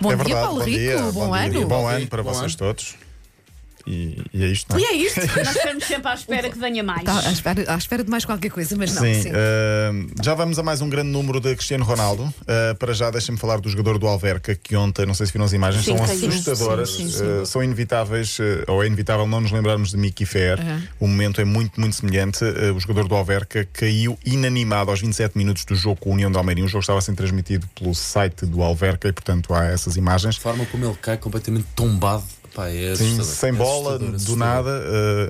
Bom é dia, verdade, Paulo bom Rico. dia, bom, dia. ano. Bom ano para Bom vocês ano. todos. E, e é isto, não é? E é isto. Nós estamos sempre à espera que venha mais. Está à espera, à espera de mais qualquer coisa, mas não. Sim, sim. eh, já vamos a mais um grande número de Cristiano Ronaldo. Eh, para já, deixem-me falar do jogador do Alverca, que ontem, não sei se viram as imagens, Sim, são assustadoras. Sim, sim, sim. Eh, são inevitáveis, eh, ou é inevitável não nos lembrarmos de Mickey Fair. Uhum. O momento é muito, muito semelhante. O jogador do Alverca caiu inanimado aos 27 minutos do jogo com a União de Almeirim. O jogo estava a ser transmitido pelo site do Alverca e, portanto, há essas imagens. A forma como ele cai completamente tombado. Pá, é Sim, sem É bola, assustador, do assustador. nada,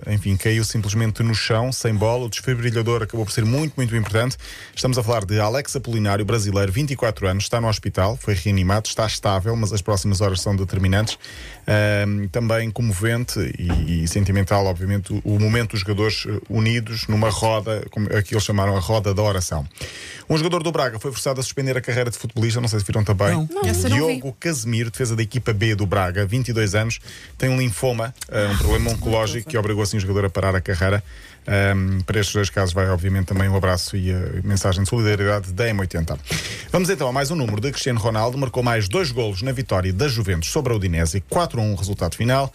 eh, enfim, caiu simplesmente no chão, sem bola. O desfibrilhador acabou por ser muito, muito importante. Estamos a falar de Alex Apolinário, brasileiro, 24 anos, está no hospital, foi reanimado, está estável, mas as próximas horas são determinantes. Ahm, também comovente e, e sentimental, obviamente, o, o momento dos jogadores eh, unidos numa roda, como aqui eles chamaram a roda da oração. Um jogador do Braga foi forçado a suspender a carreira de futebolista, não sei se viram também. Não. Não. Diogo Casemiro, defesa da equipa B do Braga, 22 anos, tem um linfoma, eh, um problema oncológico que obrigou assim o jogador a parar a carreira. Um, para estes dois casos vai obviamente também um abraço e a mensagem de solidariedade da M80. Vamos então a mais um número de Cristiano Ronaldo, marcou mais dois golos na vitória da Juventus sobre a Udinese, 4-1 o resultado final.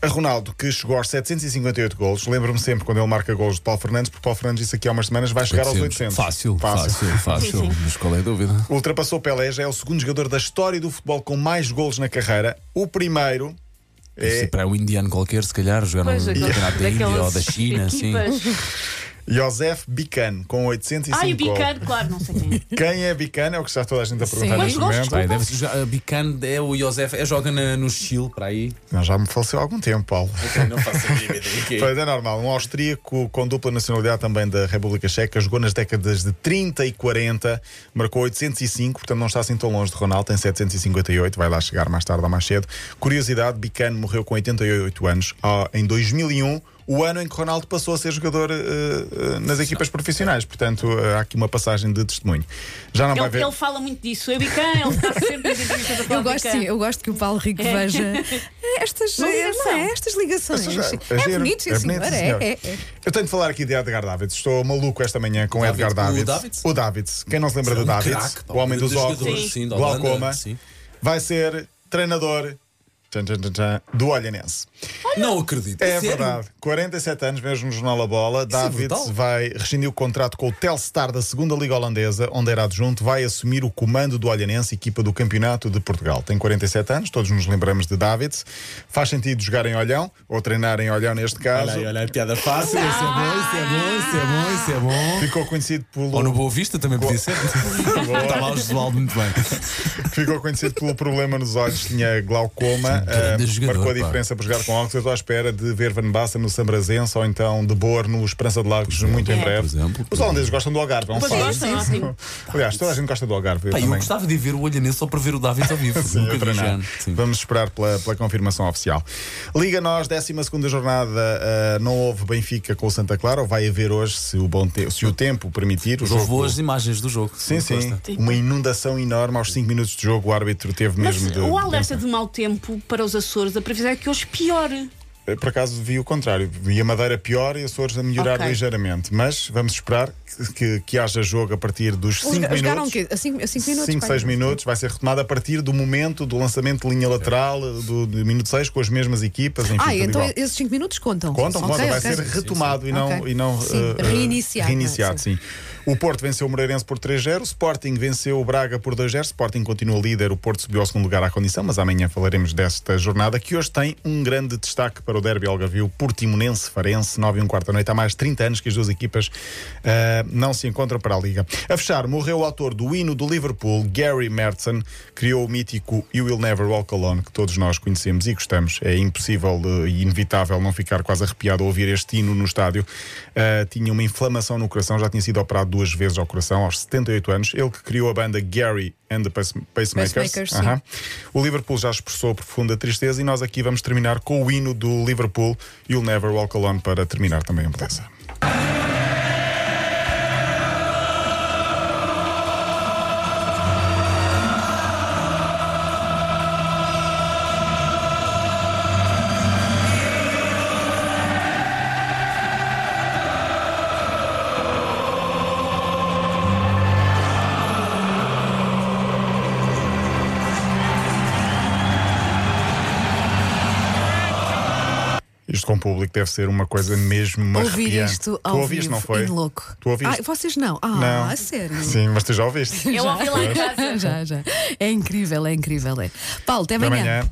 A Ronaldo, que chegou aos 758 golos, lembro-me sempre quando ele marca golos de Paulo Fernandes, porque Paulo Fernandes disse aqui há umas semanas vai chegar aos 800. Fácil, fácil, fácil. Sim. Mas qual é a dúvida? Ultrapassou Pelé, já é o segundo jogador da história do futebol com mais golos na carreira. O primeiro Deve é ser para um indiano qualquer, se calhar, jogar Pois, aqueles- campeonato da Índia ou da China, sim. equipas. Josef Bican, com 805 Ai, o. Bicano, claro, não sei quem é. Quem é Bican? É o que está toda a gente a perguntar Sim. neste Mas momento. Pai, deve ser a Bican é o Josef, é, joga na- no Chile, para aí. Não, já me faleceu há algum tempo, Paulo. Não faço a mínima ideia é. Pois é normal. Um austríaco com dupla nacionalidade também da República Checa, jogou nas décadas de 30 e 40, marcou 805, portanto não está assim tão longe de Ronaldo, tem 758, vai lá chegar mais tarde ou mais cedo. Curiosidade, Bican morreu com 88 anos ah, em 2001. O ano em que Ronaldo passou a ser jogador eh, nas equipas profissionais, portanto eh, há aqui uma passagem de testemunho. Já não vai Ele, ver. ele fala muito disso. É Bicano, ele está sempre nas entrevistas a falar Eu gosto, sim, eu gosto que o Paulo Rico veja estas, ligação. não é, estas ligações. É, giro. bonito, sim, É senhor. bonito, sim, É, senhor. é, é. Eu tenho de falar aqui de Edgar Davids. Estou maluco esta manhã com Davids, Edgar o Davids. O Davids. Quem não se lembra É um Davids? o homem dos óculos, glaucoma, vai ser treinador tchan, tchan, tchan, tchan, do Olhanense. Não acredito. É Sério? verdade. 47 anos, mesmo no Jornal A Bola. é Davids brutal. vai rescindir o contrato com o Telstar da segunda Liga Holandesa, onde era adjunto, vai assumir o comando do Olhanense, equipa do Campeonato de Portugal. Tem 47 anos, todos nos lembramos de Davids. Faz sentido jogar em Olhão, ou treinar em Olhão neste caso. Olha aí, olha aí, piada fácil. Isso é bom, isso é bom, isso é bom, isso é bom. Ficou conhecido pelo. Ou no Boa Vista também podia ser. Está lá o Josualdo muito bem. Ficou conhecido pelo problema nos olhos, tinha glaucoma, grande ah, jogador, marcou a pá. diferença por jogar com óculos. Eu estou à espera de ver Van Basten no Sambrazense ou então de Boer no Esperança de Lagos muito em É. breve. Exemplo, Os holandeses gostam do Algarve, é gostam, ótimo. Aliás, toda a gente gosta do Algarve. eu Pá, eu gostava de ver o Olhanense só para ver o David ao vivo. Sim. Sim. Vamos esperar pela, pela confirmação oficial. Liga nós, 12 jornada, ah, não houve Benfica com o Santa Clara, ou vai haver hoje, se o, bom te- se o tempo permitir. O jogo- boas imagens do jogo. Sim, sim. Uma inundação enorme aos 5 minutos de jogo. O árbitro teve Mas mesmo de. o alerta de mau tempo para os Açores, a previsão é que hoje piore. Eh, Por acaso vi o contrário. Vi a Madeira pior e a Açores a melhorar Ok. ligeiramente. Mas vamos esperar que, que, que haja jogo a partir dos 5 Eles jogaram o minutos. quê? A 5 minutos? 5, pai? 6 minutos, vai ser retomado a partir do momento do lançamento de linha lateral do, do minuto 6 com as mesmas equipas. Enfim, Ah, então igual. esses 5 minutos contam. Contam, Ok, contam, vai ser retomado e não, e não Sim, eh, reiniciado, reiniciado, sim. sim. O Porto venceu o Moreirense por 3-0, o Sporting venceu o Braga por 2-0. Sporting continua líder, o Porto subiu ao segundo lugar à condição, mas amanhã falaremos desta jornada que hoje tem um grande destaque para o Derby Algarvio, Portimonense Farense, 9 e um quarto da noite. Há mais de 30 anos que as duas equipas eh, não se encontram para a Liga. A fechar, morreu o autor do hino do Liverpool, Gary Mertson, criou o mítico You Will Never Walk Alone, que todos nós conhecemos e gostamos. É impossível eh, e inevitável não ficar quase arrepiado ao ouvir este hino no estádio. Eh, tinha uma inflamação no coração, já tinha sido operado duas vezes ao coração, aos 78 anos. Ele que criou a banda Gary and the Pace- Pacemakers. Pacemakers, sim. Aham. O Liverpool já expressou profunda tristeza e nós aqui vamos terminar com o hino do Liverpool, You'll Never Walk Alone, para terminar também a beleza. Isto com o público deve ser uma coisa mesmo Ouvir arrepiante. isto Tu ao ouviste, vivo, não foi? em louco. Tu ouviste? Ah, vocês não? Ah, Não. a sério? Sim, mas tu já ouviste. Eu ouvi lá em casa. já, já. É incrível, é incrível. É. Paulo, até amanhã.